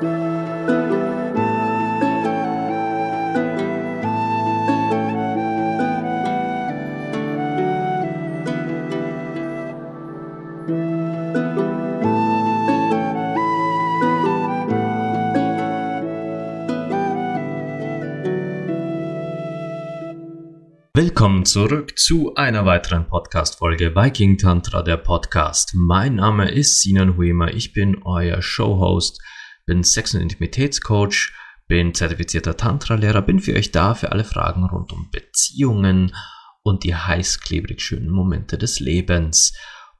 Willkommen zurück zu einer weiteren Podcast-Folge Viking Tantra, der Podcast. Mein Name ist Sinan Huema, ich bin euer Showhost, bin Sex- und Intimitätscoach, bin zertifizierter Tantra-Lehrer, bin für euch da für alle Fragen rund um Beziehungen und die heißklebrig schönen Momente des Lebens.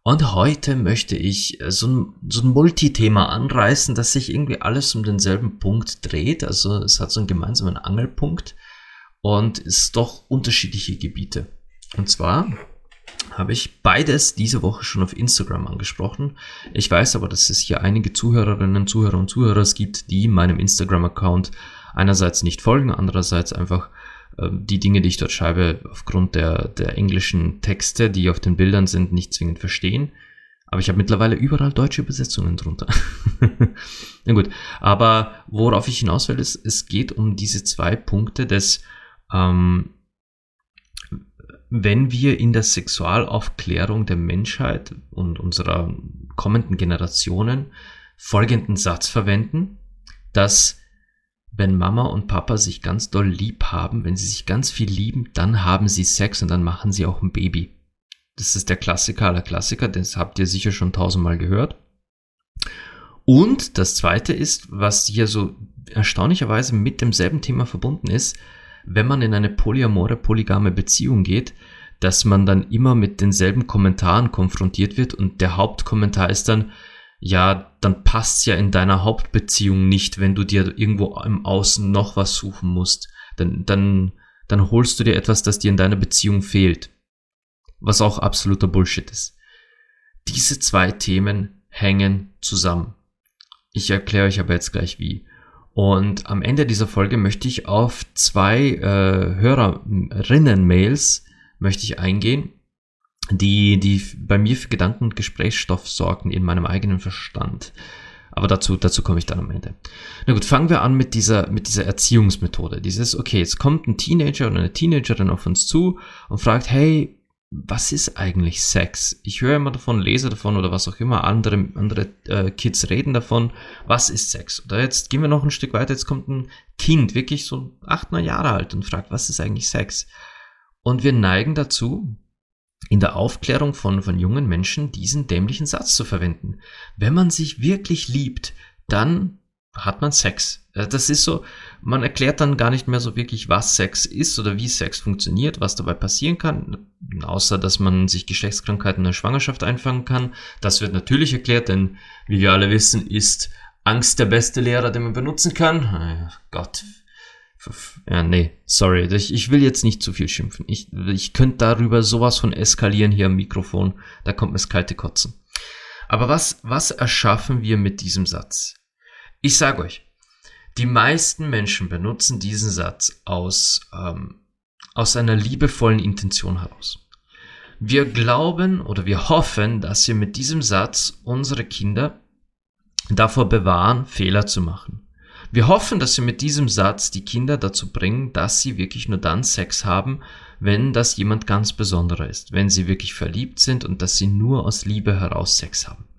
Und heute möchte ich so ein, so ein Multithema anreißen, dass sich irgendwie alles um denselben Punkt dreht. Also es hat so einen gemeinsamen Angelpunkt und ist doch unterschiedliche Gebiete. Und zwar habe ich beides diese Woche schon auf Instagram angesprochen. Ich weiß aber, dass es hier einige Zuhörerinnen, Zuhörer und Zuhörer gibt, die meinem Instagram-Account einerseits nicht folgen, andererseits einfach äh, die Dinge, die ich dort schreibe, aufgrund der, der englischen Texte, die auf den Bildern sind, nicht zwingend verstehen. Aber ich habe mittlerweile überall deutsche Übersetzungen drunter. Na gut, aber worauf ich hinaus will, ist, es geht um diese zwei Punkte des ähm, wenn wir in der Sexualaufklärung der Menschheit und unserer kommenden Generationen folgenden Satz verwenden, dass wenn Mama und Papa sich ganz doll lieb haben, wenn sie sich ganz viel lieben, dann haben sie Sex und dann machen sie auch ein Baby. Das ist der Klassiker aller Klassiker, das habt ihr sicher schon tausendmal gehört. Und das zweite ist, was hier so erstaunlicherweise mit demselben Thema verbunden ist, wenn man in eine polyamore, polygame Beziehung geht, dass man dann immer mit denselben Kommentaren konfrontiert wird und der Hauptkommentar ist dann, ja, dann passt's ja in deiner Hauptbeziehung nicht, wenn du dir irgendwo im Außen noch was suchen musst. Dann, dann, dann holst du dir etwas, das dir in deiner Beziehung fehlt. Was auch absoluter Bullshit ist. Diese zwei Themen hängen zusammen. Ich erkläre euch aber jetzt gleich wie. Und am Ende dieser Folge möchte ich auf zwei äh, Hörerinnen-Mails möchte ich eingehen, die, die bei mir für Gedanken und Gesprächsstoff sorgen in meinem eigenen Verstand. Aber dazu, dazu komme ich dann am Ende. Na gut, fangen wir an mit dieser, mit dieser Erziehungsmethode. Dieses, okay, jetzt kommt ein Teenager oder eine Teenagerin auf uns zu und fragt, hey, was ist eigentlich Sex? Ich höre immer davon, lese davon oder was auch immer, andere, andere äh, Kids reden davon, was ist Sex? Oder jetzt gehen wir noch ein Stück weiter, jetzt kommt ein Kind, wirklich so acht, neun Jahre alt und fragt, was ist eigentlich Sex? Und wir neigen dazu, in der Aufklärung von, von jungen Menschen diesen dämlichen Satz zu verwenden. Wenn man sich wirklich liebt, dann hat man Sex. Äh, das ist so, man erklärt dann gar nicht mehr so wirklich, was Sex ist oder wie Sex funktioniert, was dabei passieren kann, außer dass man sich Geschlechtskrankheiten in der Schwangerschaft einfangen kann. Das wird natürlich erklärt, denn wie wir alle wissen, ist Angst der beste Lehrer, den man benutzen kann. Oh Gott. Ja, nee, sorry. Ich, will jetzt nicht zu viel schimpfen. Ich, ich könnte darüber sowas von eskalieren hier am Mikrofon. Da kommt mir das kalte Kotzen. Aber was, was erschaffen wir mit diesem Satz? Ich sage euch, die meisten Menschen benutzen diesen Satz aus, ähm, aus einer liebevollen Intention heraus. Wir glauben oder wir hoffen, dass wir mit diesem Satz unsere Kinder davor bewahren, Fehler zu machen. Wir hoffen, dass wir mit diesem Satz die Kinder dazu bringen, dass sie wirklich nur dann Sex haben, wenn das jemand ganz Besonderer ist, wenn sie wirklich verliebt sind und dass sie nur aus Liebe heraus Sex haben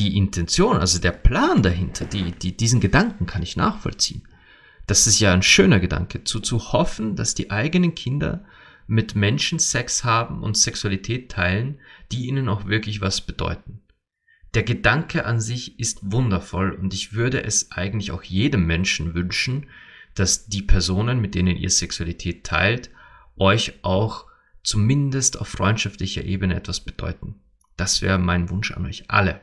die Intention, also der Plan dahinter, die, die, diesen Gedanken kann ich nachvollziehen. Das ist ja ein schöner Gedanke, zu, zu hoffen, dass die eigenen Kinder mit Menschen Sex haben und Sexualität teilen, die ihnen auch wirklich was bedeuten. Der Gedanke an sich ist wundervoll und ich würde es eigentlich auch jedem Menschen wünschen, dass die Personen, mit denen ihr Sexualität teilt, euch auch zumindest auf freundschaftlicher Ebene etwas bedeuten. Das wäre mein Wunsch an euch alle.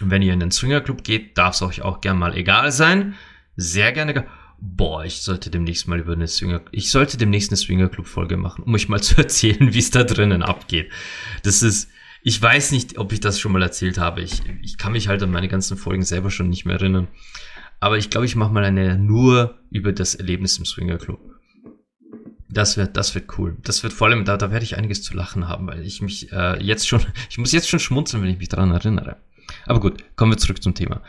Wenn ihr in den Swingerclub geht, darf es euch auch gern mal egal sein. Sehr gerne. Boah, ich sollte demnächst mal über eine Swinger, ich sollte demnächst eine Swingerclub-Folge machen, um euch mal zu erzählen, wie es da drinnen abgeht. Das ist, ich weiß nicht, ob ich das schon mal erzählt habe. Ich, ich kann mich halt an meine ganzen Folgen selber schon nicht mehr erinnern. Aber ich glaube, ich mache mal eine nur über das Erlebnis im Swingerclub. Das wird, das wird cool. Das wird vor allem, da, da werde ich einiges zu lachen haben, weil ich mich äh, jetzt schon, ich muss jetzt schon schmunzeln, wenn ich mich daran erinnere. Aber gut, kommen wir zurück zum Thema.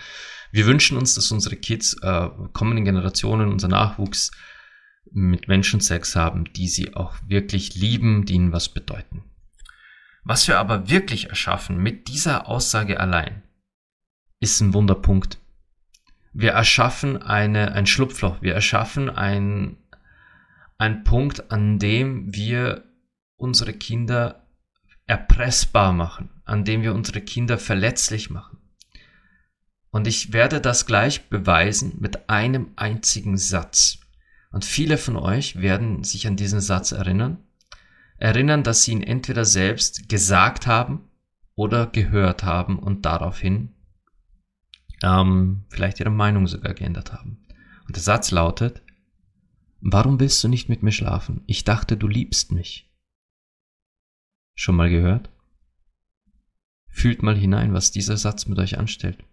Wir wünschen uns, dass unsere Kids, äh, kommenden Generationen, unser Nachwuchs mit Menschen Sex haben, die sie auch wirklich lieben, die ihnen was bedeuten. Was wir aber wirklich erschaffen mit dieser Aussage allein, ist ein Wunderpunkt. Wir erschaffen eine, ein Schlupfloch, wir erschaffen ein, ein Punkt, an dem wir unsere Kinder erpressbar machen, an dem wir unsere Kinder verletzlich machen. Und ich werde das gleich beweisen mit einem einzigen Satz. Und viele von euch werden sich an diesen Satz erinnern. Erinnern, dass sie ihn entweder selbst gesagt haben oder gehört haben und daraufhin ähm, vielleicht ihre Meinung sogar geändert haben. Und der Satz lautet, Warum willst du nicht mit mir schlafen? Ich dachte, du liebst mich. Schon mal gehört? Fühlt mal hinein, was dieser Satz mit euch anstellt.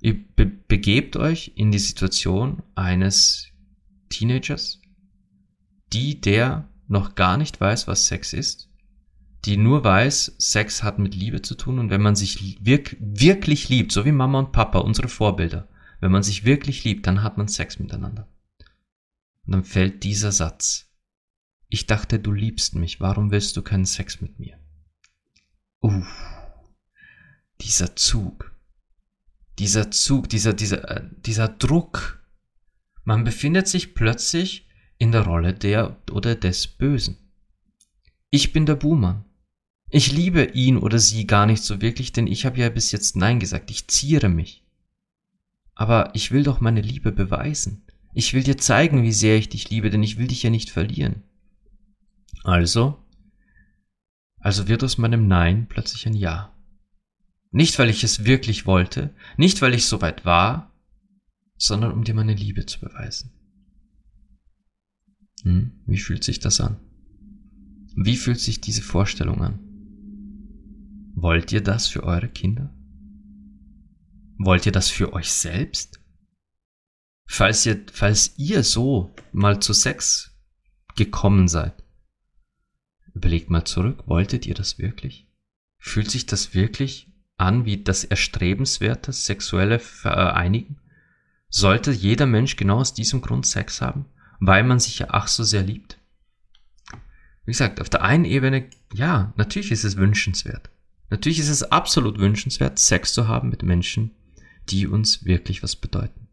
Ihr be begebt euch in die Situation eines Teenagers, die der noch gar nicht weiß, was Sex ist, die nur weiß, Sex hat mit Liebe zu tun und wenn man sich wirk wirklich liebt, so wie Mama und Papa, unsere Vorbilder, wenn man sich wirklich liebt, dann hat man Sex miteinander. Und dann fällt dieser Satz. Ich dachte, du liebst mich, warum willst du keinen Sex mit mir? Uff, dieser Zug, dieser Zug, dieser, dieser, äh, dieser Druck. Man befindet sich plötzlich in der Rolle der oder des Bösen. Ich bin der Buhmann. Ich liebe ihn oder sie gar nicht so wirklich, denn ich habe ja bis jetzt Nein gesagt. Ich ziere mich. Aber ich will doch meine Liebe beweisen. Ich will dir zeigen, wie sehr ich dich liebe, denn ich will dich ja nicht verlieren. Also, also wird aus meinem Nein plötzlich ein Ja. Nicht, weil ich es wirklich wollte, nicht, weil ich so weit war, sondern um dir meine Liebe zu beweisen. Hm, wie fühlt sich das an? Wie fühlt sich diese Vorstellung an? Wollt ihr das für eure Kinder? Wollt ihr das für euch selbst? Falls ihr, falls ihr so mal zu Sex gekommen seid, überlegt mal zurück, wolltet ihr das wirklich? Fühlt sich das wirklich an wie das erstrebenswerte sexuelle Vereinigen? Sollte jeder Mensch genau aus diesem Grund Sex haben? Weil man sich ja ach so sehr liebt? Wie gesagt, auf der einen Ebene, ja, natürlich ist es wünschenswert. Natürlich ist es absolut wünschenswert, Sex zu haben mit Menschen, die uns wirklich was bedeuten.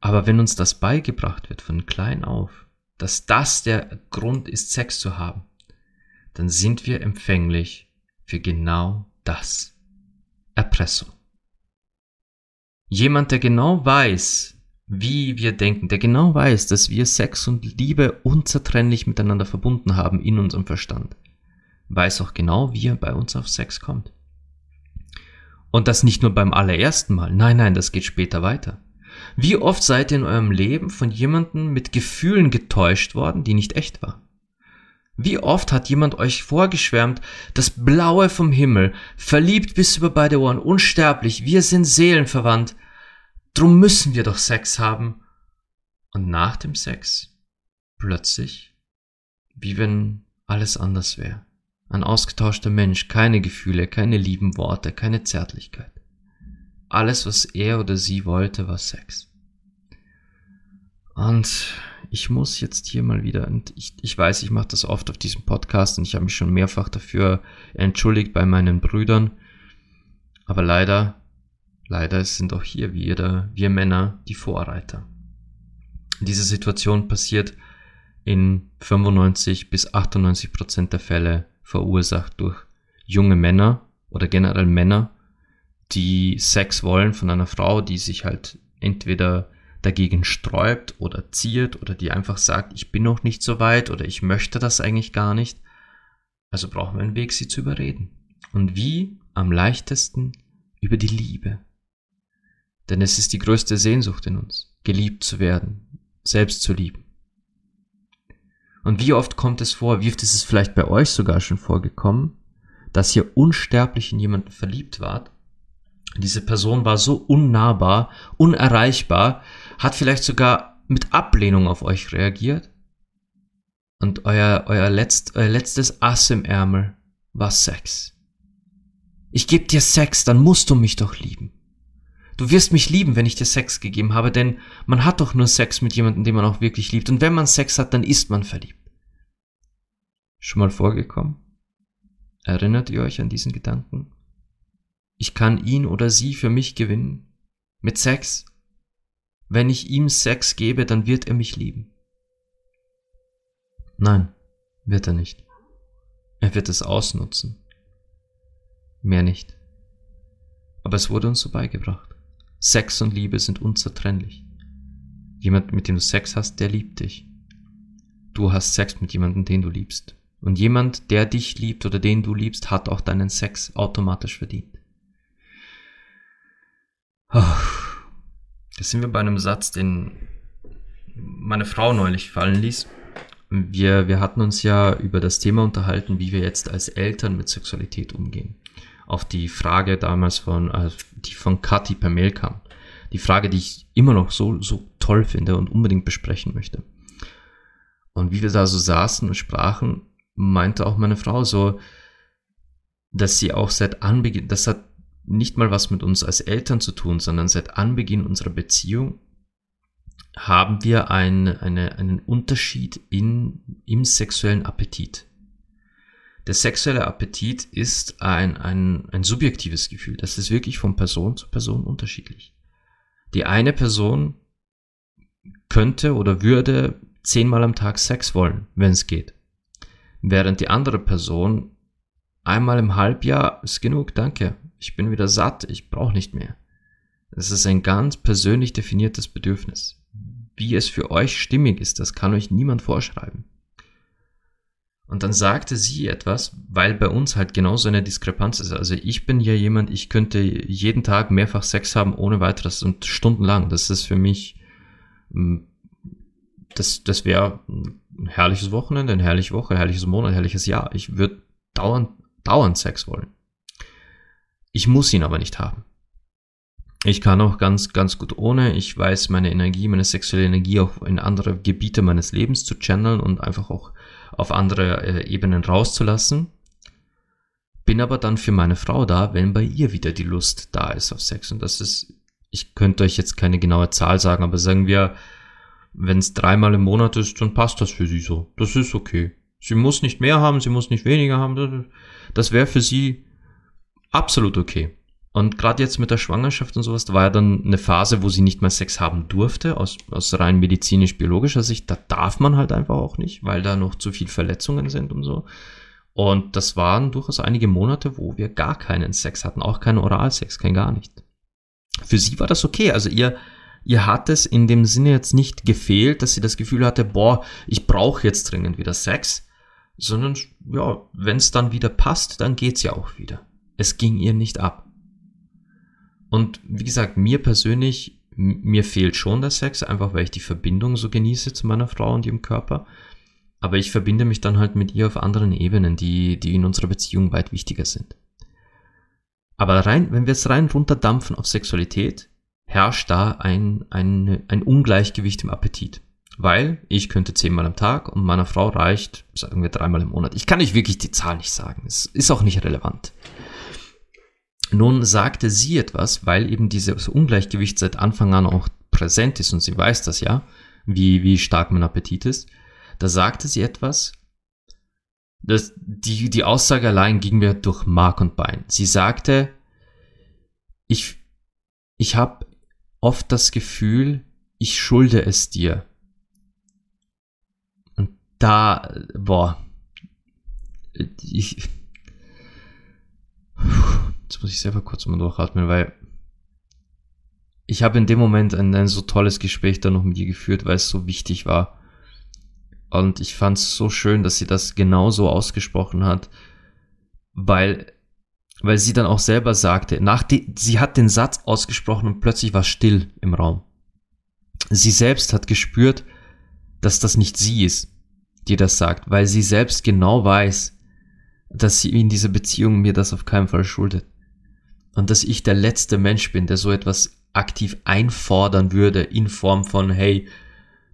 Aber wenn uns das beigebracht wird von klein auf, dass das der Grund ist, Sex zu haben, dann sind wir empfänglich für genau das. Erpressung. Jemand, der genau weiß, wie wir denken, der genau weiß, dass wir Sex und Liebe unzertrennlich miteinander verbunden haben in unserem Verstand, weiß auch genau, wie er bei uns auf Sex kommt. Und das nicht nur beim allerersten Mal, nein, nein, das geht später weiter. Wie oft seid ihr in eurem Leben von jemandem mit Gefühlen getäuscht worden, die nicht echt waren? Wie oft hat jemand euch vorgeschwärmt, das Blaue vom Himmel, verliebt bis über beide Ohren, unsterblich, wir sind seelenverwandt, drum müssen wir doch Sex haben. Und nach dem Sex, plötzlich, wie wenn alles anders wäre. Ein ausgetauschter Mensch, keine Gefühle, keine lieben Worte, keine Zärtlichkeit. Alles, was er oder sie wollte, war Sex. Und ich muss jetzt hier mal wieder, und ich, ich weiß, ich mache das oft auf diesem Podcast und ich habe mich schon mehrfach dafür entschuldigt bei meinen Brüdern. Aber leider, leider sind auch hier wir, wir Männer die Vorreiter. Diese Situation passiert in 95 bis 98 Prozent der Fälle verursacht durch junge Männer oder generell Männer, die Sex wollen von einer Frau, die sich halt entweder dagegen sträubt oder ziert oder die einfach sagt, ich bin noch nicht so weit oder ich möchte das eigentlich gar nicht. Also brauchen wir einen Weg, sie zu überreden. Und wie? Am leichtesten über die Liebe. Denn es ist die größte Sehnsucht in uns, geliebt zu werden, selbst zu lieben. Und wie oft kommt es vor, wie oft ist es vielleicht bei euch sogar schon vorgekommen, dass ihr unsterblich in jemanden verliebt wart. Diese Person war so unnahbar, unerreichbar, hat vielleicht sogar mit Ablehnung auf euch reagiert. Und euer, euer, letzt, euer letztes Ass im Ärmel war Sex. Ich geb dir Sex, dann musst du mich doch lieben. Du wirst mich lieben, wenn ich dir Sex gegeben habe, denn man hat doch nur Sex mit jemandem, den man auch wirklich liebt. Und wenn man Sex hat, dann ist man verliebt. Schon mal vorgekommen? Erinnert ihr euch an diesen Gedanken? Ich kann ihn oder sie für mich gewinnen. Mit Sex. Wenn ich ihm Sex gebe, dann wird er mich lieben. Nein, wird er nicht. Er wird es ausnutzen. Mehr nicht. Aber es wurde uns so beigebracht. Sex und Liebe sind unzertrennlich. Jemand, mit dem du Sex hast, der liebt dich. Du hast Sex mit jemandem, den du liebst. Und jemand, der dich liebt oder den du liebst, hat auch deinen Sex automatisch verdient. Das sind wir bei einem Satz, den meine Frau neulich fallen ließ. Wir, wir hatten uns ja über das Thema unterhalten, wie wir jetzt als Eltern mit Sexualität umgehen. Auf die Frage damals von, äh, die von Kathi per Mail kam. Die Frage, die ich immer noch so, so toll finde und unbedingt besprechen möchte. Und wie wir da so saßen und sprachen, meinte auch meine Frau so, dass sie auch seit Anbeginn, das hat nicht mal was mit uns als Eltern zu tun, sondern seit Anbeginn unserer Beziehung haben wir ein, eine, einen Unterschied in, im sexuellen Appetit. Der sexuelle Appetit ist ein, ein, ein subjektives Gefühl. Das ist wirklich von Person zu Person unterschiedlich. Die eine Person könnte oder würde zehnmal am Tag Sex wollen, wenn es geht. Während die andere Person einmal im Halbjahr ist genug, danke. Ich bin wieder satt, ich brauche nicht mehr. Das ist ein ganz persönlich definiertes Bedürfnis. Wie es für euch stimmig ist, das kann euch niemand vorschreiben. Und dann sagte sie etwas, weil bei uns halt genauso eine Diskrepanz ist. Also ich bin ja jemand, ich könnte jeden Tag mehrfach Sex haben ohne weiteres und stundenlang. Das ist für mich, mm, das, das wäre ein herrliches Wochenende, eine herrliche Woche, ein herrliches Monat, ein herrliches Jahr. Ich würde dauernd, dauernd Sex wollen. Ich muss ihn aber nicht haben. Ich kann auch ganz, ganz gut ohne. Ich weiß meine Energie, meine sexuelle Energie auch in andere Gebiete meines Lebens zu channeln und einfach auch auf andere äh, Ebenen rauszulassen. Bin aber dann für meine Frau da, wenn bei ihr wieder die Lust da ist auf Sex. Und das ist, ich könnte euch jetzt keine genaue Zahl sagen, aber sagen wir, wenn es dreimal im Monat ist, dann passt das für sie so. Das ist okay. Sie muss nicht mehr haben, sie muss nicht weniger haben. Das wäre für sie absolut okay. Und gerade jetzt mit der Schwangerschaft und sowas, da war ja dann eine Phase, wo sie nicht mehr Sex haben durfte, aus, aus rein medizinisch-biologischer Sicht. Da darf man halt einfach auch nicht, weil da noch zu viel Verletzungen sind und so. Und das waren durchaus einige Monate, wo wir gar keinen Sex hatten, auch keinen Oralsex, kein gar nicht. Für sie war das okay. Also ihr, ihr hat es in dem Sinne jetzt nicht gefehlt, dass sie das Gefühl hatte, boah, ich brauche jetzt dringend wieder Sex, sondern ja, wenn es dann wieder passt, dann geht's ja auch wieder. Es ging ihr nicht ab. Und wie gesagt, mir persönlich, mir fehlt schon der Sex, einfach weil ich die Verbindung so genieße zu meiner Frau und ihrem Körper. Aber ich verbinde mich dann halt mit ihr auf anderen Ebenen, die, die in unserer Beziehung weit wichtiger sind. Aber rein, wenn wir es rein runterdampfen auf Sexualität, herrscht da ein, ein, ein Ungleichgewicht im Appetit. Weil ich könnte zehnmal am Tag und meiner Frau reicht, sagen wir dreimal im Monat. Ich kann euch wirklich die Zahl nicht sagen. Es ist auch nicht relevant. Nun sagte sie etwas, weil eben dieses Ungleichgewicht seit Anfang an auch präsent ist und sie weiß das ja, wie, wie stark mein Appetit ist. Da sagte sie etwas, das, die, die Aussage allein ging mir durch Mark und Bein. Sie sagte, ich, ich habe oft das Gefühl, ich schulde es dir. Und da, boah, ich, Jetzt muss ich selber kurz mal durchatmen, weil ich habe in dem Moment ein, ein so tolles Gespräch da noch mit ihr geführt, weil es so wichtig war. Und ich fand es so schön, dass sie das genau so ausgesprochen hat, weil, weil sie dann auch selber sagte, nach die, sie hat den Satz ausgesprochen und plötzlich war still im Raum. Sie selbst hat gespürt, dass das nicht sie ist, die das sagt, weil sie selbst genau weiß, dass sie in dieser Beziehung mir das auf keinen Fall schuldet und dass ich der letzte Mensch bin, der so etwas aktiv einfordern würde in Form von, hey,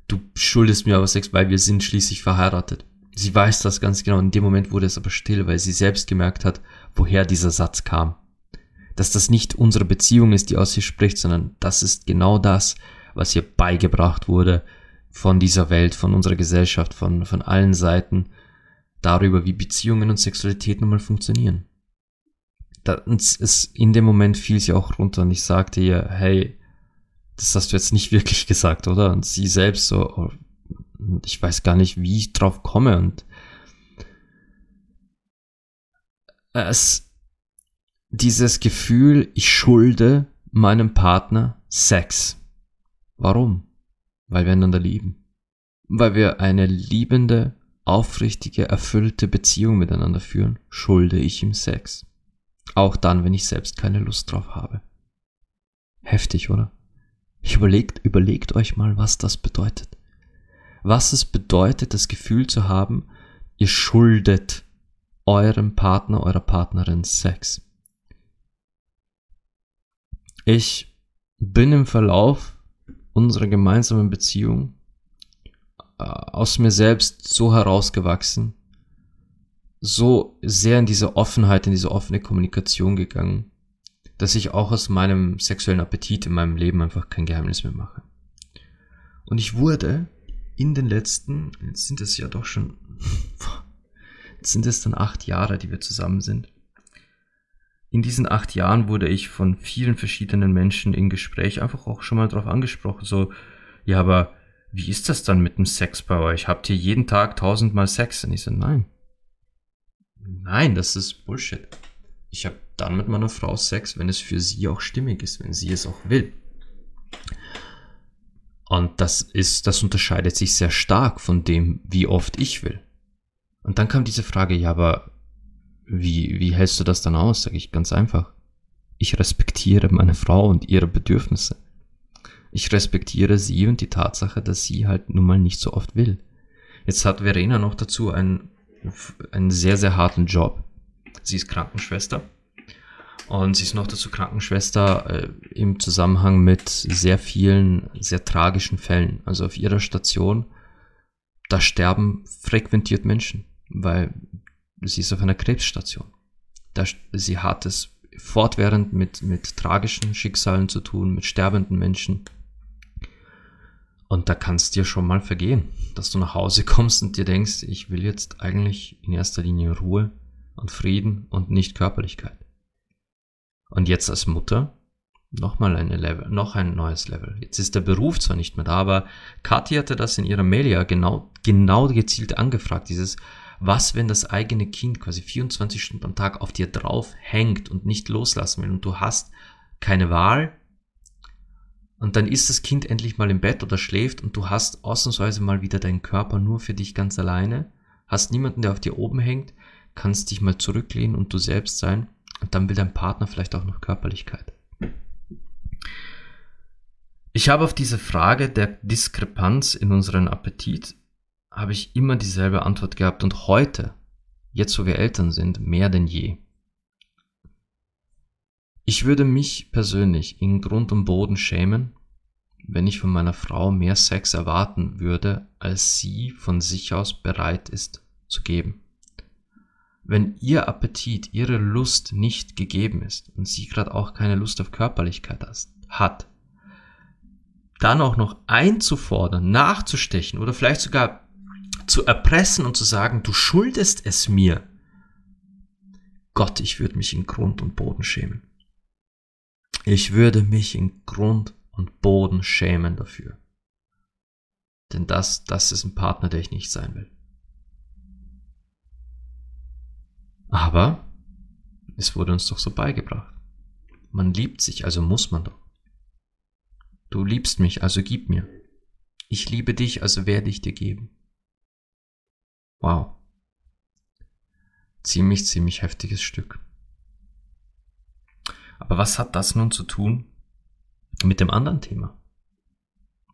du schuldest mir aber Sex, weil wir sind schließlich verheiratet. Sie weiß das ganz genau. In dem Moment wurde es aber still, weil sie selbst gemerkt hat, woher dieser Satz kam. dass das nicht unsere Beziehung ist, die aus sich spricht, sondern das ist genau das, was ihr beigebracht wurde von dieser Welt, von unserer Gesellschaft, von, von allen Seiten, darüber, wie Beziehungen und Sexualität nun mal funktionieren. Da, es, in dem Moment fiel sie auch runter und ich sagte ihr, hey, das hast du jetzt nicht wirklich gesagt, oder? Und sie selbst so, oh, ich weiß gar nicht, wie ich drauf komme und es, dieses Gefühl, ich schulde meinem Partner Sex. Warum? Weil wir einander lieben. Weil wir eine liebende, aufrichtige, erfüllte Beziehung miteinander führen, schulde ich ihm Sex. Auch dann, wenn ich selbst keine Lust drauf habe. Heftig, oder? Ich überlegt, überlegt euch mal, was das bedeutet. Was es bedeutet, das Gefühl zu haben, ihr schuldet eurem Partner, eurer Partnerin Sex. Ich bin im Verlauf unserer gemeinsamen Beziehung äh, aus mir selbst so herausgewachsen, so sehr in diese Offenheit, in diese offene Kommunikation gegangen, dass ich auch aus meinem sexuellen Appetit in meinem Leben einfach kein Geheimnis mehr mache. Und ich wurde in den letzten, jetzt sind es ja doch schon, jetzt sind es dann acht Jahre, die wir zusammen sind. In diesen acht Jahren wurde ich von vielen verschiedenen Menschen in Gespräch einfach auch schon mal drauf angesprochen, so, ja, aber wie ist das dann mit dem Sex bei euch? Habt ihr jeden Tag tausendmal Sex? Und ich so, nein. Nein, das ist Bullshit. Ich habe dann mit meiner Frau Sex, wenn es für sie auch stimmig ist, wenn sie es auch will. Und das ist, das unterscheidet sich sehr stark von dem, wie oft ich will. Und dann kam diese Frage, ja, aber wie, wie hältst du das dann aus? Sag ich ganz einfach. Ich respektiere meine Frau und ihre Bedürfnisse. Ich respektiere sie und die Tatsache, dass sie halt nun mal nicht so oft will. Jetzt hat Verena noch dazu einen, einen sehr, sehr harten Job. Sie ist Krankenschwester und sie ist noch dazu Krankenschwester äh, im Zusammenhang mit sehr vielen, sehr tragischen Fällen. Also auf ihrer Station, da sterben frequentiert Menschen, weil sie ist auf einer Krebsstation. Da, sie hat es fortwährend mit, mit tragischen Schicksalen zu tun, mit sterbenden Menschen. Und da kann dir schon mal vergehen, dass du nach Hause kommst und dir denkst, ich will jetzt eigentlich in erster Linie Ruhe und Frieden und nicht Körperlichkeit. Und jetzt als Mutter nochmal eine Level, noch ein neues Level. Jetzt ist der Beruf zwar nicht mehr da, aber Kathi hatte das in ihrer Mail ja genau, genau gezielt angefragt, dieses, was, wenn das eigene Kind quasi 24 Stunden am Tag auf dir drauf hängt und nicht loslassen will und du hast keine Wahl und dann ist das Kind endlich mal im Bett oder schläft und du hast ausnahmsweise mal wieder deinen Körper nur für dich ganz alleine, hast niemanden, der auf dir oben hängt, kannst dich mal zurücklehnen und du selbst sein und dann will dein Partner vielleicht auch noch Körperlichkeit. Ich habe auf diese Frage der Diskrepanz in unserem Appetit habe ich immer dieselbe Antwort gehabt und heute, jetzt wo wir Eltern sind, mehr denn je. Ich würde mich persönlich in Grund und Boden schämen, wenn ich von meiner Frau mehr Sex erwarten würde, als sie von sich aus bereit ist zu geben. Wenn ihr Appetit, ihre Lust nicht gegeben ist und sie gerade auch keine Lust auf Körperlichkeit hat, dann auch noch einzufordern, nachzustechen oder vielleicht sogar zu erpressen und zu sagen, du schuldest es mir. Gott, ich würde mich in Grund und Boden schämen. Ich würde mich in Grund und Boden schämen dafür. Denn das, das ist ein Partner, der ich nicht sein will. Aber es wurde uns doch so beigebracht. Man liebt sich, also muss man doch. Du liebst mich, also gib mir. Ich liebe dich, also werde ich dir geben. Wow. Ziemlich, ziemlich heftiges Stück. Aber was hat das nun zu tun mit dem anderen Thema?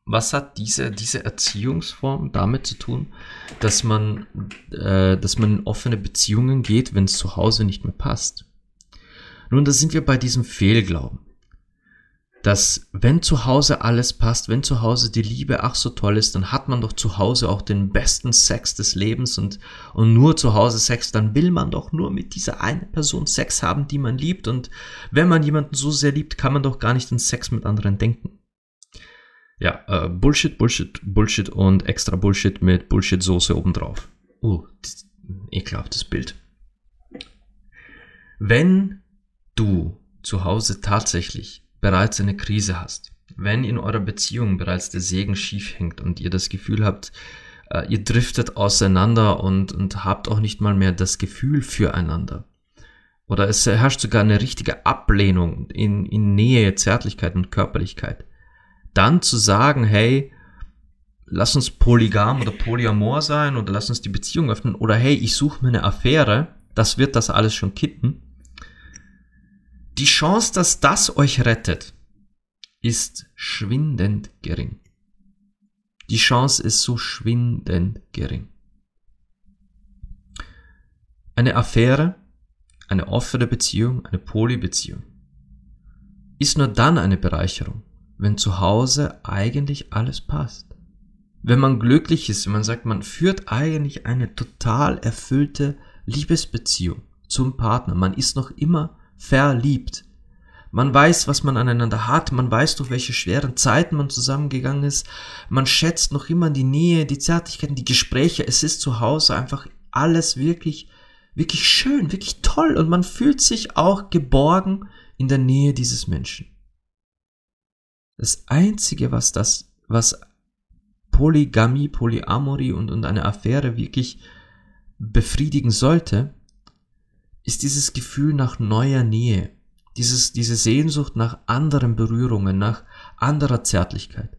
Was hat diese, diese Erziehungsform damit zu tun, dass man, äh, dass man in offene Beziehungen geht, wenn es zu Hause nicht mehr passt? Nun, da sind wir bei diesem Fehlglauben. Dass wenn zu Hause alles passt, wenn zu Hause die Liebe ach so toll ist, dann hat man doch zu Hause auch den besten Sex des Lebens und, und nur zu Hause Sex, dann will man doch nur mit dieser einen Person Sex haben, die man liebt und wenn man jemanden so sehr liebt, kann man doch gar nicht an Sex mit anderen denken. Ja, äh, Bullshit, Bullshit, Bullshit und extra Bullshit mit Bullshit-Soße obendrauf. Uh, ekelhaftes Bild. Wenn du zu Hause tatsächlich bereits eine Krise hast, wenn in eurer Beziehung bereits der Segen schief hängt und ihr das Gefühl habt, äh, ihr driftet auseinander und, und habt auch nicht mal mehr das Gefühl füreinander. Oder es herrscht sogar eine richtige Ablehnung in, in Nähe, Zärtlichkeit und Körperlichkeit. Dann zu sagen, hey, lass uns polygam oder polyamor sein oder lass uns die Beziehung öffnen oder hey, ich suche mir eine Affäre, das wird das alles schon kitten die Chance, dass das euch rettet, ist schwindend gering. Die Chance ist so schwindend gering. Eine Affäre, eine offene Beziehung, eine Polybeziehung ist nur dann eine Bereicherung, wenn zu Hause eigentlich alles passt. Wenn man glücklich ist, wenn man sagt, man führt eigentlich eine total erfüllte Liebesbeziehung zum Partner, man ist noch immer verliebt. Man weiß, was man aneinander hat, man weiß, durch welche schweren Zeiten man zusammengegangen ist, man schätzt noch immer die Nähe, die Zärtlichkeiten, die Gespräche, es ist zu Hause einfach alles wirklich, wirklich schön, wirklich toll und man fühlt sich auch geborgen in der Nähe dieses Menschen. Das einzige, was das, was Polygamie, Polyamorie und, und eine Affäre wirklich befriedigen sollte, ist dieses Gefühl nach neuer Nähe, dieses, diese Sehnsucht nach anderen Berührungen, nach anderer Zärtlichkeit.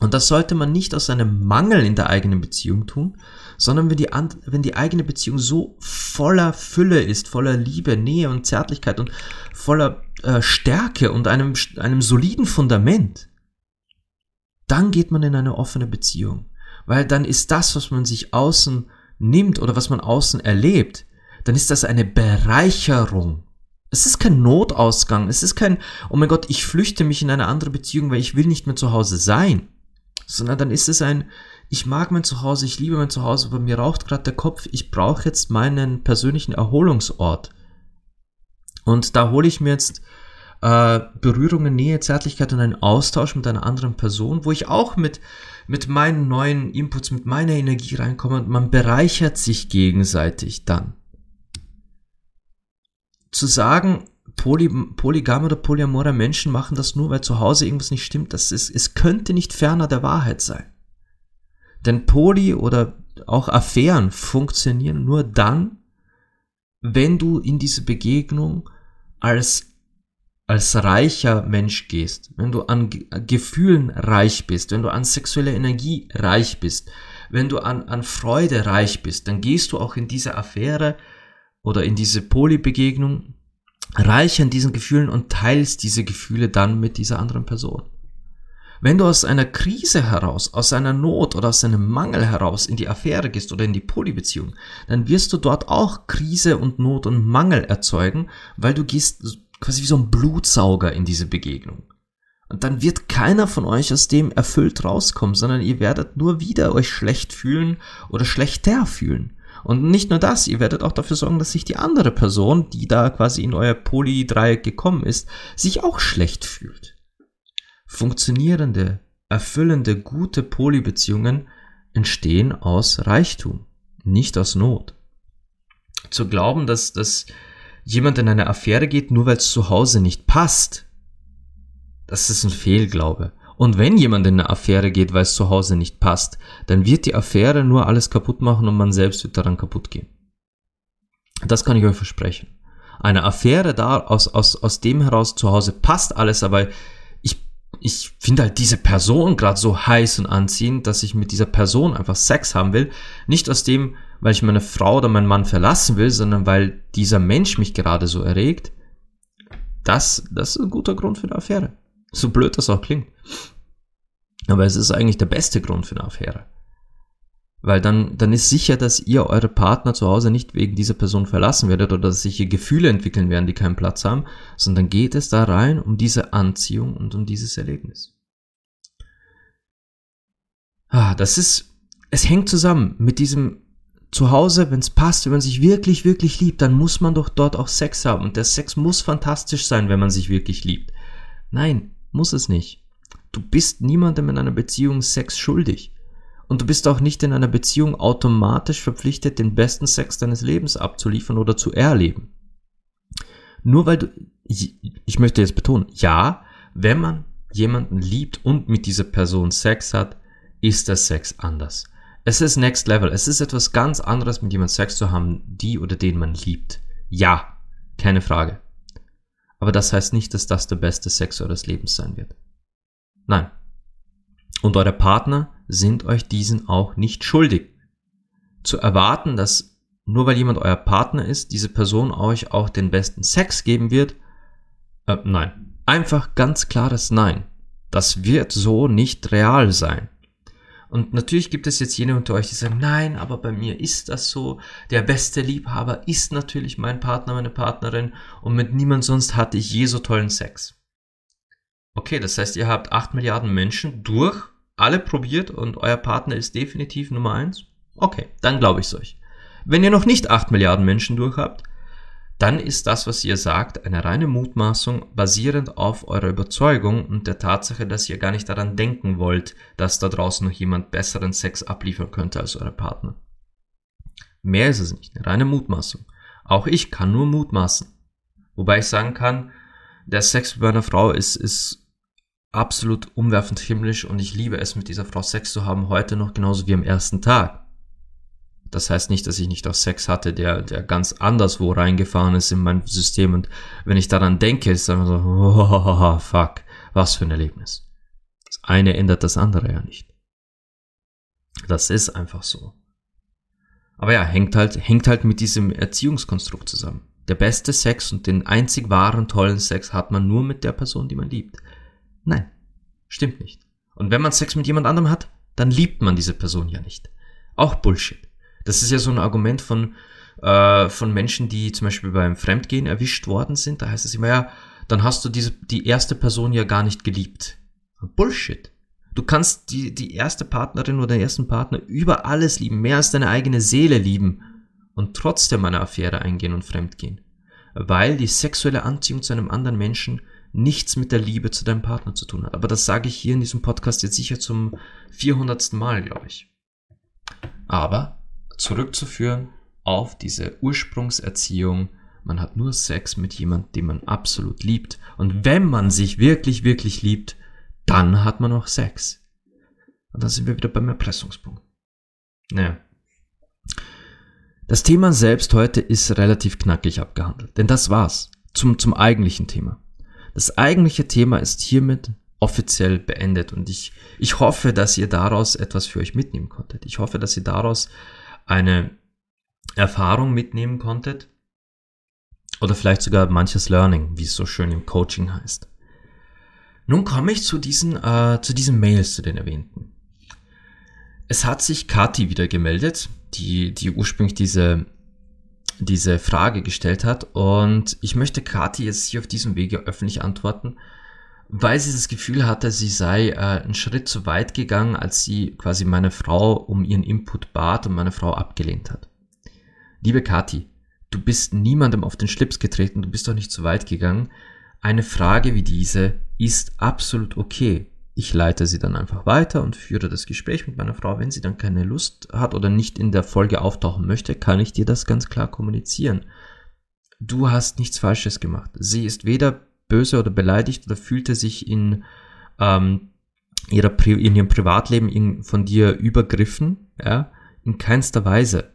Und das sollte man nicht aus einem Mangel in der eigenen Beziehung tun, sondern wenn die, wenn die eigene Beziehung so voller Fülle ist, voller Liebe, Nähe und Zärtlichkeit und voller äh, Stärke und einem, einem soliden Fundament, dann geht man in eine offene Beziehung. Weil dann ist das, was man sich außen nimmt oder was man außen erlebt, dann ist das eine Bereicherung. Es ist kein Notausgang. Es ist kein, oh mein Gott, ich flüchte mich in eine andere Beziehung, weil ich will nicht mehr zu Hause sein. Sondern dann ist es ein, ich mag mein Zuhause, ich liebe mein Zuhause, aber mir raucht gerade der Kopf, ich brauche jetzt meinen persönlichen Erholungsort. Und da hole ich mir jetzt äh, Berührungen, Nähe, Zärtlichkeit und einen Austausch mit einer anderen Person, wo ich auch mit, mit meinen neuen Inputs, mit meiner Energie reinkomme und man bereichert sich gegenseitig dann zu sagen, Poly, polygame oder polyamore Menschen machen das nur, weil zu Hause irgendwas nicht stimmt, das ist, es könnte nicht ferner der Wahrheit sein. Denn Poly oder auch Affären funktionieren nur dann, wenn du in diese Begegnung als, als reicher Mensch gehst, wenn du an Gefühlen reich bist, wenn du an sexueller Energie reich bist, wenn du an, an Freude reich bist, dann gehst du auch in diese Affäre oder in diese Polybegegnung reich an diesen Gefühlen und teilst diese Gefühle dann mit dieser anderen Person. Wenn du aus einer Krise heraus, aus einer Not oder aus einem Mangel heraus in die Affäre gehst oder in die Polybeziehung, dann wirst du dort auch Krise und Not und Mangel erzeugen, weil du gehst quasi wie so ein Blutsauger in diese Begegnung. Und dann wird keiner von euch aus dem erfüllt rauskommen, sondern ihr werdet nur wieder euch schlecht fühlen oder schlechter fühlen. Und nicht nur das, ihr werdet auch dafür sorgen, dass sich die andere Person, die da quasi in euer Poly-Dreieck gekommen ist, sich auch schlecht fühlt. Funktionierende, erfüllende, gute Polybeziehungen entstehen aus Reichtum, nicht aus Not. Zu glauben, dass, dass jemand in eine Affäre geht, nur weil es zu Hause nicht passt, das ist ein Fehlglaube. Und wenn jemand in eine Affäre geht, weil es zu Hause nicht passt, dann wird die Affäre nur alles kaputt machen und man selbst wird daran kaputt gehen. Das kann ich euch versprechen. Eine Affäre da aus, aus, aus dem heraus zu Hause passt alles, aber ich, ich finde halt diese Person gerade so heiß und anziehend, dass ich mit dieser Person einfach Sex haben will. Nicht aus dem, weil ich meine Frau oder meinen Mann verlassen will, sondern weil dieser Mensch mich gerade so erregt. Das, das ist ein guter Grund für eine Affäre. So blöd das auch klingt. Aber es ist eigentlich der beste Grund für eine Affäre. Weil dann, dann ist sicher, dass ihr eure Partner zu Hause nicht wegen dieser Person verlassen werdet oder dass sich hier Gefühle entwickeln werden, die keinen Platz haben, sondern geht es da rein um diese Anziehung und um dieses Erlebnis. Ah, das ist, es hängt zusammen mit diesem Zuhause, wenn es passt, wenn man sich wirklich, wirklich liebt, dann muss man doch dort auch Sex haben. Und der Sex muss fantastisch sein, wenn man sich wirklich liebt. Nein, muss es nicht. Du bist niemandem in einer Beziehung Sex schuldig. Und du bist auch nicht in einer Beziehung automatisch verpflichtet, den besten Sex deines Lebens abzuliefern oder zu erleben. Nur weil du, ich, möchte jetzt betonen, ja, wenn man jemanden liebt und mit dieser Person Sex hat, ist der Sex anders. Es ist Next Level. Es ist etwas ganz anderes, mit jemandem Sex zu haben, die oder den man liebt. Ja, keine Frage. Aber das heißt nicht, dass das der beste Sex eures Lebens sein wird. Nein. Und eure Partner sind euch diesen auch nicht schuldig. Zu erwarten, dass nur weil jemand euer Partner ist, diese Person euch auch den besten Sex geben wird, äh, nein. Einfach ganz klares Nein. Das wird so nicht real sein. Und natürlich gibt es jetzt jene unter euch, die sagen, nein, aber bei mir ist das so. Der beste Liebhaber ist natürlich mein Partner, meine Partnerin und mit niemand sonst hatte ich je so tollen Sex. Okay, das heißt, ihr habt acht Milliarden Menschen durch, alle probiert und euer Partner ist definitiv Nummer eins? Okay, dann glaube ich es euch. Wenn ihr noch nicht acht Milliarden Menschen durch habt, dann ist das, was ihr sagt, eine reine Mutmaßung basierend auf eurer Überzeugung und der Tatsache, dass ihr gar nicht daran denken wollt, dass da draußen noch jemand besseren Sex abliefern könnte als euer Partner. Mehr ist es nicht, eine reine Mutmaßung. Auch ich kann nur mutmaßen. Wobei ich sagen kann, der Sex mit meiner Frau ist, ist absolut umwerfend himmlisch und ich liebe es, mit dieser Frau Sex zu haben, heute noch genauso wie am ersten Tag. Das heißt nicht, dass ich nicht auch Sex hatte, der, der ganz anderswo reingefahren ist in mein System. Und wenn ich daran denke, ist dann so, oh, fuck, was für ein Erlebnis. Das eine ändert das andere ja nicht. Das ist einfach so. Aber ja, hängt halt, hängt halt mit diesem Erziehungskonstrukt zusammen. Der beste Sex und den einzig wahren tollen Sex hat man nur mit der Person, die man liebt. Nein, stimmt nicht. Und wenn man Sex mit jemand anderem hat, dann liebt man diese Person ja nicht. Auch Bullshit. Das ist ja so ein Argument von, äh, von Menschen, die zum Beispiel beim Fremdgehen erwischt worden sind. Da heißt es immer, ja, dann hast du diese, die erste Person ja gar nicht geliebt. Bullshit. Du kannst die, die erste Partnerin oder den ersten Partner über alles lieben, mehr als deine eigene Seele lieben und trotzdem eine Affäre eingehen und fremdgehen. Weil die sexuelle Anziehung zu einem anderen Menschen nichts mit der Liebe zu deinem Partner zu tun hat. Aber das sage ich hier in diesem Podcast jetzt sicher zum 400. Mal, glaube ich. Aber zurückzuführen auf diese Ursprungserziehung. Man hat nur Sex mit jemandem, den man absolut liebt. Und wenn man sich wirklich, wirklich liebt, dann hat man auch Sex. Und dann sind wir wieder beim Erpressungspunkt. Naja. Das Thema selbst heute ist relativ knackig abgehandelt, denn das war's zum, zum eigentlichen Thema. Das eigentliche Thema ist hiermit offiziell beendet und ich, ich hoffe, dass ihr daraus etwas für euch mitnehmen konntet. Ich hoffe, dass ihr daraus eine Erfahrung mitnehmen konntet oder vielleicht sogar manches Learning, wie es so schön im Coaching heißt. Nun komme ich zu diesen, äh, zu diesen Mails, zu den erwähnten. Es hat sich Kati wieder gemeldet, die, die ursprünglich diese, diese Frage gestellt hat und ich möchte Kati jetzt hier auf diesem Wege öffentlich antworten, weil sie das Gefühl hatte, sie sei äh, einen Schritt zu weit gegangen, als sie quasi meine Frau um ihren Input bat und meine Frau abgelehnt hat. Liebe Kathi, du bist niemandem auf den Schlips getreten, du bist doch nicht zu weit gegangen. Eine Frage wie diese ist absolut okay. Ich leite sie dann einfach weiter und führe das Gespräch mit meiner Frau. Wenn sie dann keine Lust hat oder nicht in der Folge auftauchen möchte, kann ich dir das ganz klar kommunizieren. Du hast nichts Falsches gemacht. Sie ist weder böse oder beleidigt oder fühlte sich in, ähm, ihrer, in ihrem Privatleben in, von dir übergriffen, ja, in keinster Weise.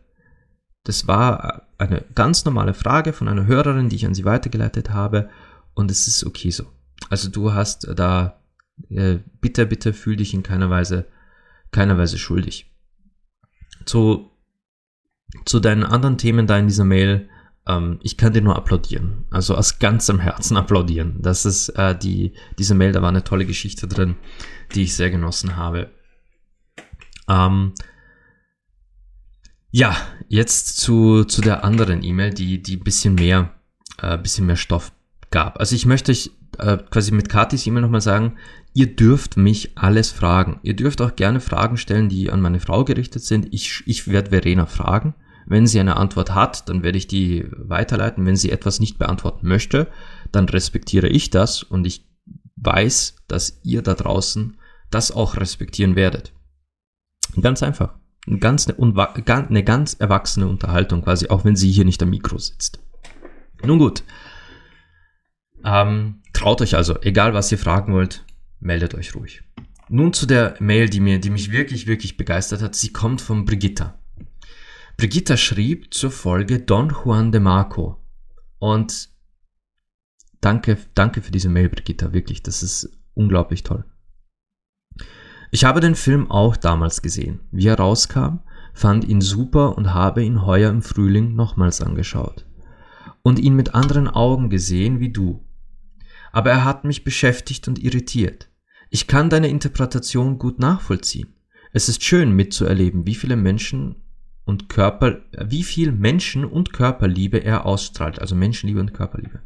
Das war eine ganz normale Frage von einer Hörerin, die ich an sie weitergeleitet habe und es ist okay so. Also du hast da, äh, bitte, bitte fühl dich in keiner Weise, keiner Weise schuldig. Zu, zu deinen anderen Themen da in dieser Mail, ähm, ich kann dir nur applaudieren. Also aus ganzem Herzen applaudieren. Das ist äh, die, diese Mail, da war eine tolle Geschichte drin, die ich sehr genossen habe. Ähm, Ja, jetzt zu, zu der anderen E-Mail, die, die bisschen mehr, äh, bisschen mehr Stoff gab. Also ich möchte euch äh, quasi mit Katis E-Mail nochmal sagen, ihr dürft mich alles fragen. Ihr dürft auch gerne Fragen stellen, die an meine Frau gerichtet sind. Ich, ich werde Verena fragen. Wenn sie eine Antwort hat, dann werde ich die weiterleiten. Wenn sie etwas nicht beantworten möchte, dann respektiere ich das und ich weiß, dass ihr da draußen das auch respektieren werdet. Ganz einfach. Eine ganz, eine ganz erwachsene Unterhaltung quasi, auch wenn sie hier nicht am Mikro sitzt. Nun gut. Ähm, traut euch also, egal was ihr fragen wollt, meldet euch ruhig. Nun zu der Mail, die mir, die mich wirklich, wirklich begeistert hat. Sie kommt von Brigitta. Brigitta schrieb zur Folge Don Juan de Marco. Und danke, danke für diese Mail, Brigitta, wirklich. Das ist unglaublich toll. Ich habe den Film auch damals gesehen. Wie er rauskam, fand ihn super und habe ihn heuer im Frühling nochmals angeschaut. Und ihn mit anderen Augen gesehen wie du. Aber er hat mich beschäftigt und irritiert. Ich kann deine Interpretation gut nachvollziehen. Es ist schön mitzuerleben, wie viele Menschen und Körper, wie viel Menschen und Körperliebe er ausstrahlt, also Menschenliebe und Körperliebe.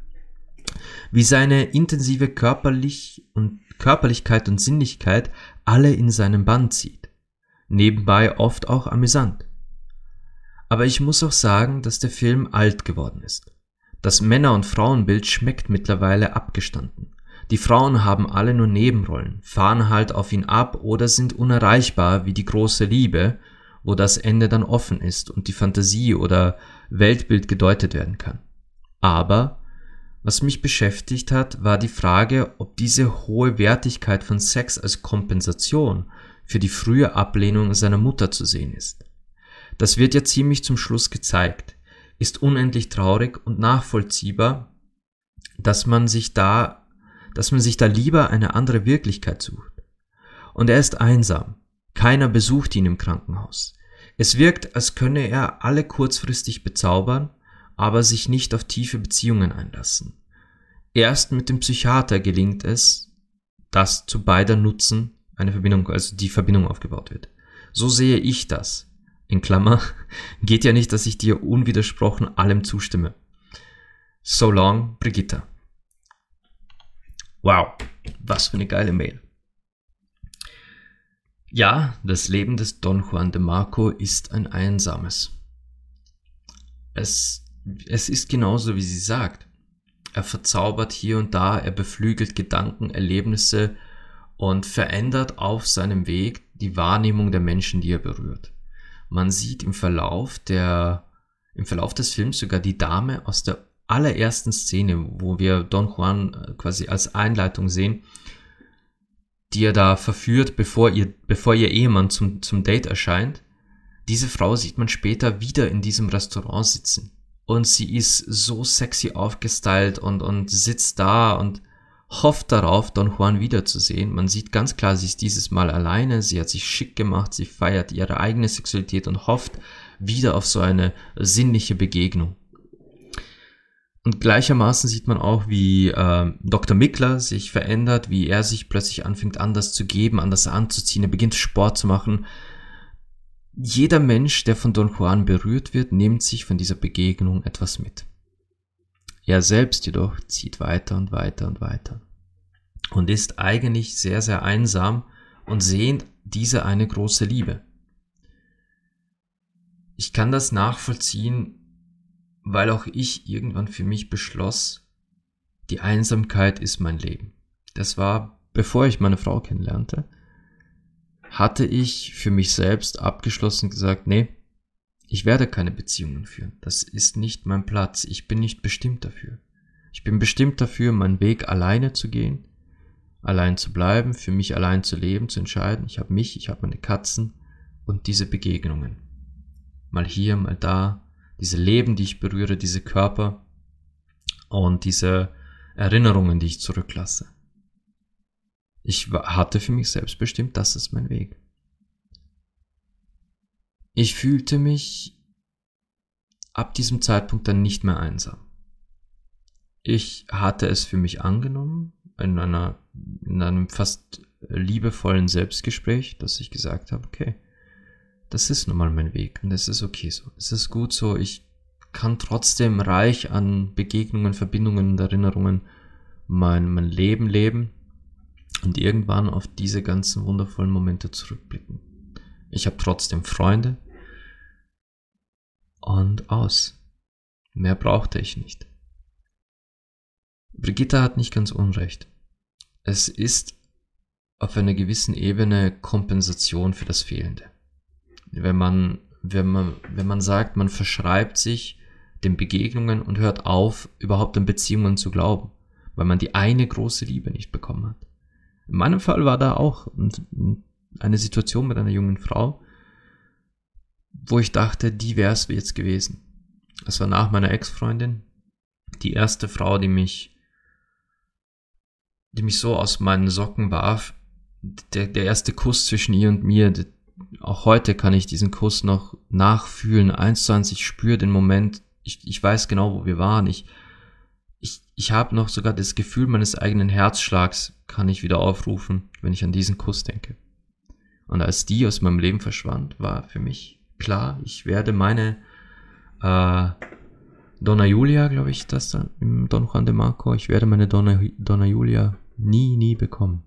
Wie seine intensive körperlich und Körperlichkeit und Sinnlichkeit alle in seinem Bann zieht. Nebenbei oft auch amüsant. Aber ich muss auch sagen, dass der Film alt geworden ist. Das Männer- und Frauenbild schmeckt mittlerweile abgestanden. Die Frauen haben alle nur Nebenrollen, fahren halt auf ihn ab oder sind unerreichbar wie die große Liebe, wo das Ende dann offen ist und die Fantasie oder Weltbild gedeutet werden kann. Aber was mich beschäftigt hat, war die Frage, ob diese hohe Wertigkeit von Sex als Kompensation für die frühe Ablehnung seiner Mutter zu sehen ist. Das wird ja ziemlich zum Schluss gezeigt, ist unendlich traurig und nachvollziehbar, dass man sich da dass man sich da lieber eine andere Wirklichkeit sucht. Und er ist einsam. Keiner besucht ihn im Krankenhaus. Es wirkt, als könne er alle kurzfristig bezaubern, aber sich nicht auf tiefe Beziehungen einlassen. Erst mit dem Psychiater gelingt es, dass zu beider Nutzen eine Verbindung, also die Verbindung aufgebaut wird. So sehe ich das. In Klammer, geht ja nicht, dass ich dir unwidersprochen allem zustimme. So long, Brigitta. Wow, was für eine geile Mail. Ja, das Leben des Don Juan de Marco ist ein einsames. Es, es ist genauso, wie sie sagt. Er verzaubert hier und da, er beflügelt Gedanken, Erlebnisse und verändert auf seinem Weg die Wahrnehmung der Menschen, die er berührt. Man sieht im Verlauf der, im Verlauf des Films sogar die Dame aus der allerersten Szene, wo wir Don Juan äh, quasi als Einleitung sehen, die er da verführt, bevor ihr, bevor ihr Ehemann zum, zum Date erscheint. Diese Frau sieht man später wieder in diesem Restaurant sitzen. Und sie ist so sexy aufgestylt und, und sitzt da und hofft darauf, Don Juan wiederzusehen. Man sieht ganz klar, sie ist dieses Mal alleine, sie hat sich schick gemacht, sie feiert ihre eigene Sexualität und hofft wieder auf so eine sinnliche Begegnung. Und gleichermaßen sieht man auch, wie äh, Dr. Mickler sich verändert, wie er sich plötzlich anfängt anders zu geben, anders anzuziehen, er beginnt Sport zu machen. Jeder Mensch, der von Don Juan berührt wird, nimmt sich von dieser Begegnung etwas mit. Er selbst jedoch zieht weiter und weiter und weiter und ist eigentlich sehr, sehr einsam und sehnt diese eine große Liebe. Ich kann das nachvollziehen, weil auch ich irgendwann für mich beschloss, die Einsamkeit ist mein Leben. Das war, bevor ich meine Frau kennenlernte, hatte ich für mich selbst abgeschlossen gesagt, nee, ich werde keine Beziehungen führen. Das ist nicht mein Platz. Ich bin nicht bestimmt dafür. Ich bin bestimmt dafür, meinen Weg alleine zu gehen, allein zu bleiben, für mich allein zu leben, zu entscheiden. Ich habe mich, ich habe meine Katzen und diese Begegnungen. Mal hier, mal da, diese Leben, die ich berühre, diese Körper und diese Erinnerungen, die ich zurücklasse. Ich hatte für mich selbst bestimmt, das ist mein Weg. Ich fühlte mich ab diesem Zeitpunkt dann nicht mehr einsam. Ich hatte es für mich angenommen, in einer, in einem fast liebevollen Selbstgespräch, dass ich gesagt habe, okay, das ist nun mal mein Weg und das ist okay so. Es ist gut so. Ich kann trotzdem reich an Begegnungen, Verbindungen und Erinnerungen mein, mein Leben leben und irgendwann auf diese ganzen wundervollen Momente zurückblicken. Ich habe trotzdem Freunde und aus. Mehr brauchte ich nicht. Brigitta hat nicht ganz unrecht. Es ist auf einer gewissen Ebene Kompensation für das Fehlende. Wenn man, wenn man, wenn man sagt, man verschreibt sich den Begegnungen und hört auf, überhaupt an Beziehungen zu glauben, weil man die eine große Liebe nicht bekommen hat. In meinem Fall war da auch eine Situation mit einer jungen Frau, wo ich dachte, die wäre es jetzt gewesen. Es war nach meiner Ex-Freundin, die erste Frau, die mich, die mich so aus meinen Socken warf. Der, der erste Kuss zwischen ihr und mir, auch heute kann ich diesen Kuss noch nachfühlen, eins zu eins, ich spüre den Moment, ich, ich weiß genau, wo wir waren, ich, ich, ich habe noch sogar das Gefühl meines eigenen Herzschlags kann ich wieder aufrufen, wenn ich an diesen Kuss denke. Und als die aus meinem Leben verschwand, war für mich klar, ich werde meine äh, Donna Julia, glaube ich, das dann im Don Juan de Marco, ich werde meine Donna, Donna Julia nie, nie bekommen.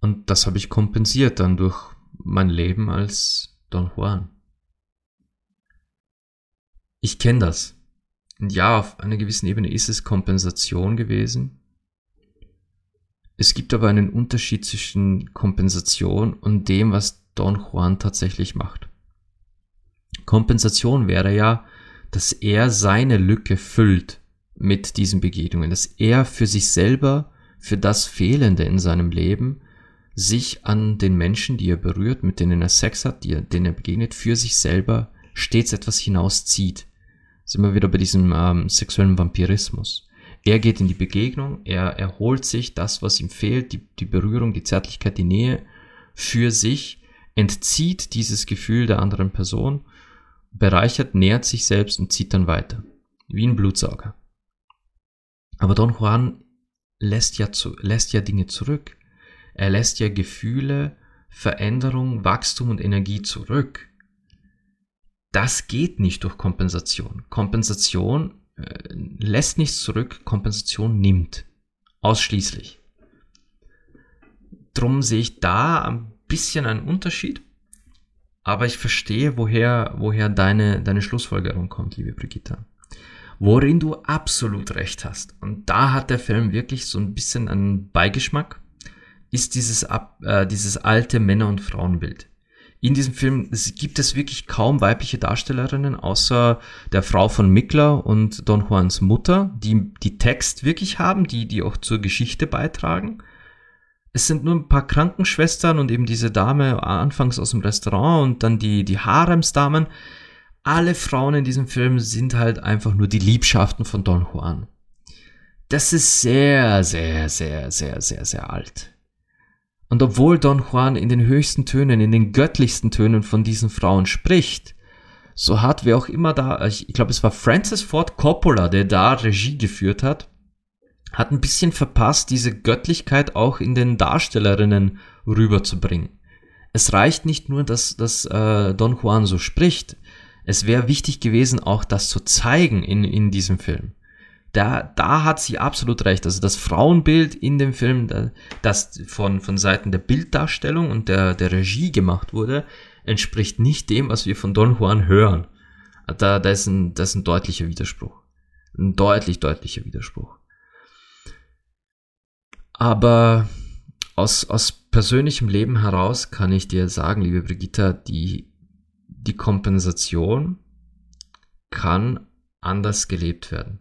Und das habe ich kompensiert dann durch mein Leben als Don Juan. Ich kenne das. Und ja, auf einer gewissen Ebene ist es Kompensation gewesen. Es gibt aber einen Unterschied zwischen Kompensation und dem, was Don Juan tatsächlich macht. Kompensation wäre ja, dass er seine Lücke füllt mit diesen Begegnungen, dass er für sich selber, für das Fehlende in seinem Leben, sich an den Menschen, die er berührt, mit denen er Sex hat, die er, denen er begegnet, für sich selber stets etwas hinauszieht. Sind wir wieder bei diesem ähm, sexuellen Vampirismus. Er geht in die Begegnung, er erholt sich das, was ihm fehlt, die, die Berührung, die Zärtlichkeit, die Nähe für sich, entzieht dieses Gefühl der anderen Person, bereichert, nähert sich selbst und zieht dann weiter. Wie ein Blutsauger. Aber Don Juan lässt ja, zu, lässt ja Dinge zurück. Er lässt ja Gefühle, Veränderung, Wachstum und Energie zurück. Das geht nicht durch Kompensation. Kompensation äh, lässt nichts zurück, Kompensation nimmt. Ausschließlich. Drum sehe ich da ein bisschen einen Unterschied. Aber ich verstehe, woher, woher deine, deine Schlussfolgerung kommt, liebe Brigitta. Worin du absolut recht hast. Und da hat der Film wirklich so ein bisschen einen Beigeschmack, ist dieses, äh, dieses alte Männer- und Frauenbild. In diesem Film gibt es wirklich kaum weibliche Darstellerinnen, außer der Frau von Mickler und Don Juans Mutter, die, die Text wirklich haben, die, die auch zur Geschichte beitragen. Es sind nur ein paar Krankenschwestern und eben diese Dame anfangs aus dem Restaurant und dann die, die Haremsdamen. Alle Frauen in diesem Film sind halt einfach nur die Liebschaften von Don Juan. Das ist sehr, sehr, sehr, sehr, sehr, sehr alt. Und obwohl Don Juan in den höchsten Tönen, in den göttlichsten Tönen von diesen Frauen spricht, so hat wer auch immer da, ich, glaube es war Francis Ford Coppola, der da Regie geführt hat, hat ein bisschen verpasst, diese Göttlichkeit auch in den Darstellerinnen rüberzubringen. Es reicht nicht nur, dass, dass äh, Don Juan so spricht. Es wäre wichtig gewesen, auch das zu zeigen in, in diesem Film. Da, da hat sie absolut recht. Also das Frauenbild in dem Film, das von, von Seiten der Bilddarstellung und der, der Regie gemacht wurde, entspricht nicht dem, was wir von Don Juan hören. Da, da, ist ein, da ist ein deutlicher Widerspruch. Ein deutlich, deutlicher Widerspruch. Aber aus, aus persönlichem Leben heraus kann ich dir sagen, liebe Brigitta, die, die Kompensation kann anders gelebt werden.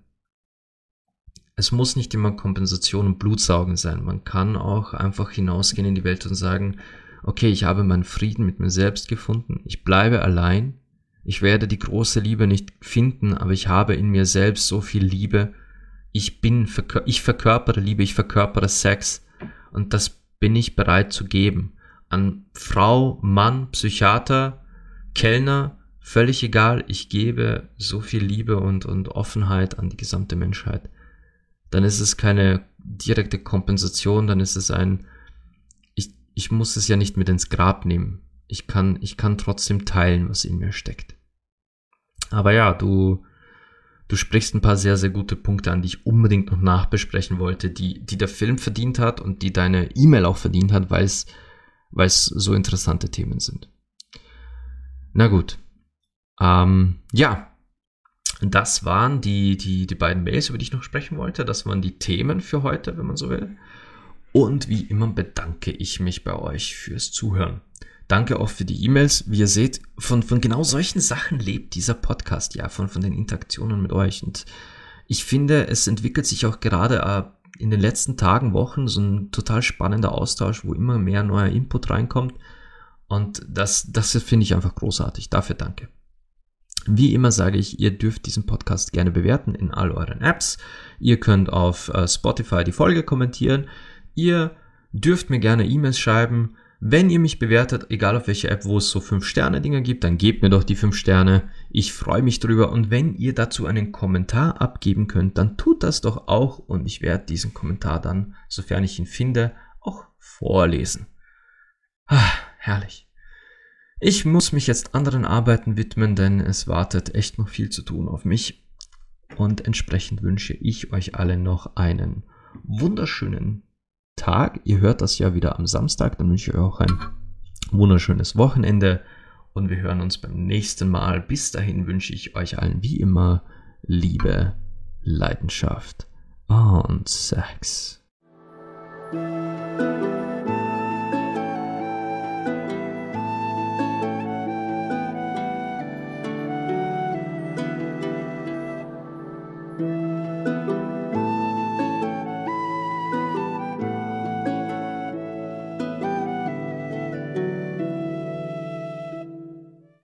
Es muss nicht immer Kompensation und Blutsaugen sein. Man kann auch einfach hinausgehen in die Welt und sagen, okay, ich habe meinen Frieden mit mir selbst gefunden, ich bleibe allein, ich werde die große Liebe nicht finden, aber ich habe in mir selbst so viel Liebe, ich bin, ich verkörpere Liebe, ich verkörpere Sex und das bin ich bereit zu geben. An Frau, Mann, Psychiater, Kellner, völlig egal, ich gebe so viel Liebe und, und Offenheit an die gesamte Menschheit. Dann ist es keine direkte Kompensation, dann ist es ein, ich, ich muss es ja nicht mit ins Grab nehmen. Ich kann, ich kann trotzdem teilen, was in mir steckt. Aber ja, du, du sprichst ein paar sehr, sehr gute Punkte an, die ich unbedingt noch nachbesprechen wollte, die, die der Film verdient hat und die deine E-Mail auch verdient hat, weil es, weil es so interessante Themen sind. Na gut. Ähm, ja, das waren die, die, die beiden Mails, über die ich noch sprechen wollte. Das waren die Themen für heute, wenn man so will. Und wie immer bedanke ich mich bei euch fürs Zuhören. Danke auch für die E-Mails. Wie ihr seht, von, von genau solchen Sachen lebt dieser Podcast ja, von, von den Interaktionen mit euch. Und ich finde, es entwickelt sich auch gerade äh, in den letzten Tagen, Wochen so ein total spannender Austausch, wo immer mehr neuer Input reinkommt. Und das, das finde ich einfach großartig. Dafür danke. Wie immer sage ich, ihr dürft diesen Podcast gerne bewerten in all euren Apps. Ihr könnt auf äh, Spotify die Folge kommentieren. Ihr dürft mir gerne E-Mails schreiben. Wenn ihr mich bewertet, egal auf welcher App, wo es so 5-Sterne-Dinger gibt, dann gebt mir doch die 5 Sterne. Ich freue mich drüber. Und wenn ihr dazu einen Kommentar abgeben könnt, dann tut das doch auch. Und ich werde diesen Kommentar dann, sofern ich ihn finde, auch vorlesen. Ah, herrlich. Ich muss mich jetzt anderen Arbeiten widmen, denn es wartet echt noch viel zu tun auf mich. Und entsprechend wünsche ich euch alle noch einen wunderschönen Tag. Ihr hört das ja wieder am Samstag, dann wünsche ich euch auch ein wunderschönes Wochenende und wir hören uns beim nächsten Mal. Bis dahin wünsche ich euch allen wie immer Liebe, Leidenschaft und Sex.